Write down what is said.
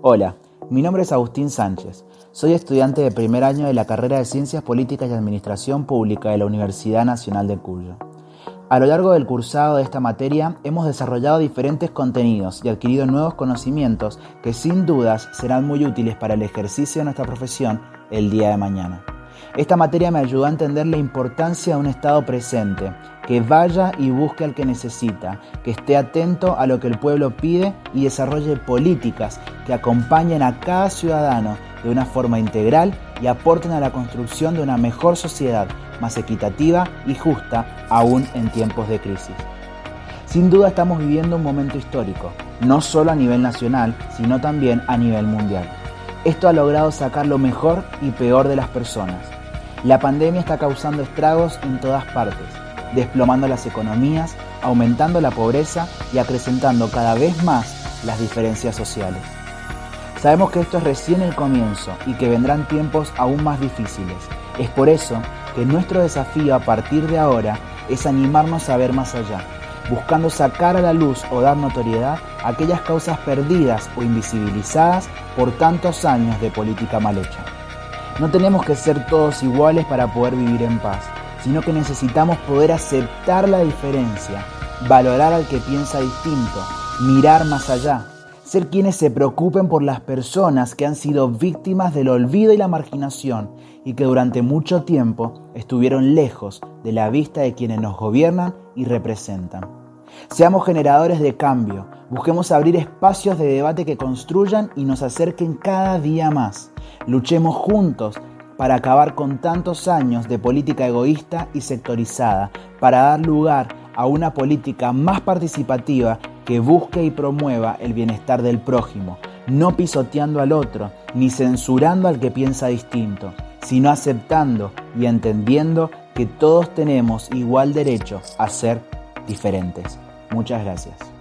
Hola, mi nombre es Agustín Sánchez. Soy estudiante de primer año de la carrera de Ciencias Políticas y Administración Pública de la Universidad Nacional de Cuyo. A lo largo del cursado de esta materia hemos desarrollado diferentes contenidos y adquirido nuevos conocimientos que sin dudas serán muy útiles para el ejercicio de nuestra profesión el día de mañana. Esta materia me ayudó a entender la importancia de un Estado presente, que vaya y busque al que necesita, que esté atento a lo que el pueblo pide y desarrolle políticas que acompañen a cada ciudadano de una forma integral y aporten a la construcción de una mejor sociedad, más equitativa y justa, aún en tiempos de crisis. Sin duda estamos viviendo un momento histórico, no solo a nivel nacional, sino también a nivel mundial. Esto ha logrado sacar lo mejor y peor de las personas. La pandemia está causando estragos en todas partes, desplomando las economías, aumentando la pobreza y acrecentando cada vez más las diferencias sociales. Sabemos que esto es recién el comienzo y que vendrán tiempos aún más difíciles. Es por eso que nuestro desafío a partir de ahora es animarnos a ver más allá, buscando sacar a la luz o dar notoriedad aquellas causas perdidas o invisibilizadas por tantos años de política mal hecha. No tenemos que ser todos iguales para poder vivir en paz, sino que necesitamos poder aceptar la diferencia, valorar al que piensa distinto, mirar más allá, ser quienes se preocupen por las personas que han sido víctimas del olvido y la marginación y que durante mucho tiempo estuvieron lejos de la vista de quienes nos gobiernan y representan. Seamos generadores de cambio, busquemos abrir espacios de debate que construyan y nos acerquen cada día más. Luchemos juntos para acabar con tantos años de política egoísta y sectorizada, para dar lugar a una política más participativa que busque y promueva el bienestar del prójimo, no pisoteando al otro, ni censurando al que piensa distinto, sino aceptando y entendiendo que todos tenemos igual derecho a ser diferentes. Muchas gracias.